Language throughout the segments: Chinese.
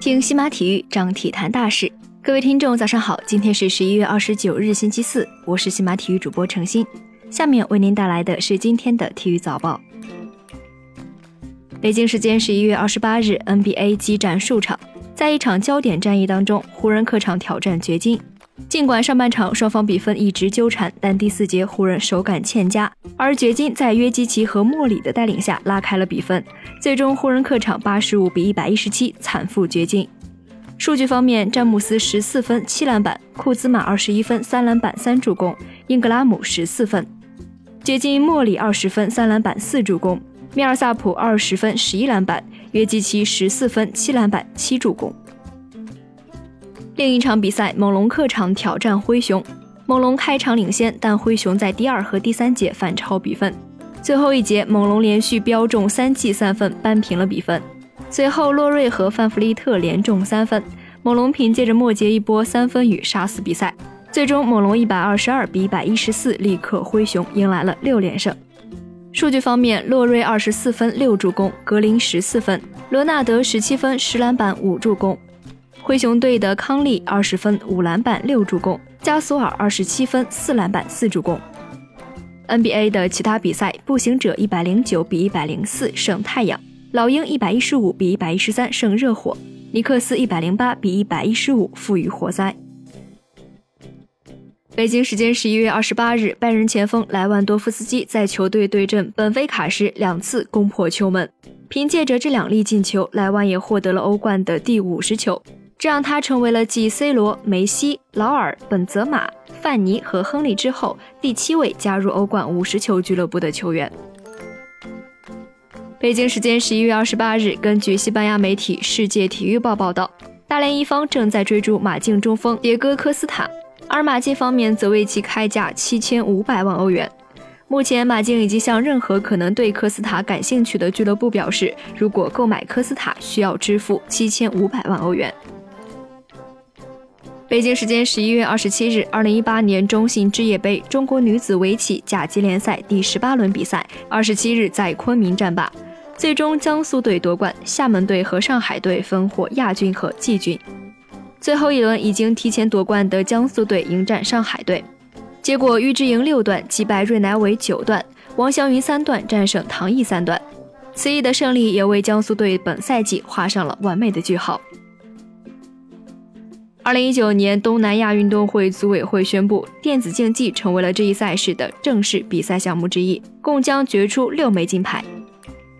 听西马体育，张体坛大事。各位听众，早上好，今天是十一月二十九日，星期四，我是西马体育主播程鑫。下面为您带来的是今天的体育早报。北京时间十一月二十八日，NBA 激战数场，在一场焦点战役当中，湖人客场挑战掘金。尽管上半场双方比分一直纠缠，但第四节湖人手感欠佳，而掘金在约基奇和莫里的带领下拉开了比分。最终，湖人客场八十五比一百一十七惨负掘金。数据方面，詹姆斯十四分七篮板，库兹马二十一分三篮板三助攻，英格拉姆十四分。掘金莫里二十分三篮板四助攻，米尔萨普二十分十一篮板，约基奇十四分七篮板七助攻。另一场比赛，猛龙客场挑战灰熊。猛龙开场领先，但灰熊在第二和第三节反超比分。最后一节，猛龙连续飙中三记三分，扳平了比分。随后，洛瑞和范弗利特连中三分，猛龙凭借着末节一波三分雨杀死比赛。最终，猛龙一百二十二比一百一十四力克灰熊，迎来了六连胜。数据方面，洛瑞二十四分六助攻，格林十四分，罗纳德十七分十篮板五助攻。灰熊队的康利二十分五篮板六助攻，加索尔二十七分四篮板四助攻。NBA 的其他比赛，步行者一百零九比一百零四胜太阳，老鹰一百一十五比一百一十三胜热火，尼克斯一百零八比一百一十五负于活塞。北京时间十一月二十八日，拜仁前锋莱万多夫斯基在球队对阵本菲卡时两次攻破球门，凭借着这两粒进球，莱万也获得了欧冠的第五十球。这让他成为了继 C 罗、梅西、劳尔、本泽马、范尼和亨利之后第七位加入欧冠五十球俱乐部的球员。北京时间十一月二十八日，根据西班牙媒体《世界体育报》报道，大连一方正在追逐马竞中锋迭戈·科斯塔，而马竞方面则为其开价七千五百万欧元。目前，马竞已经向任何可能对科斯塔感兴趣的俱乐部表示，如果购买科斯塔，需要支付七千五百万欧元。北京时间十一月二十七日，二零一八年中信置业杯中国女子围棋甲级联赛第十八轮比赛，二十七日在昆明战罢，最终江苏队夺冠，厦门队和上海队分获亚军和季军。最后一轮已经提前夺冠的江苏队迎战上海队，结果于之莹六段击败芮乃伟九段，王祥云三段战胜唐毅三段，此役的胜利也为江苏队本赛季画上了完美的句号。二零一九年东南亚运动会组委会宣布，电子竞技成为了这一赛事的正式比赛项目之一，共将决出六枚金牌。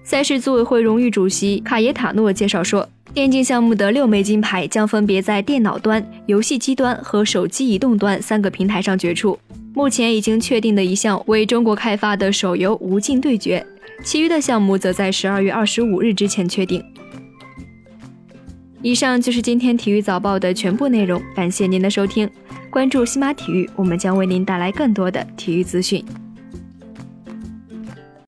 赛事组委会荣誉主席卡耶塔诺介绍说，电竞项目的六枚金牌将分别在电脑端、游戏机端和手机移动端三个平台上决出。目前已经确定的一项为中国开发的手游《无尽对决》，其余的项目则在十二月二十五日之前确定。以上就是今天体育早报的全部内容，感谢您的收听。关注西马体育，我们将为您带来更多的体育资讯。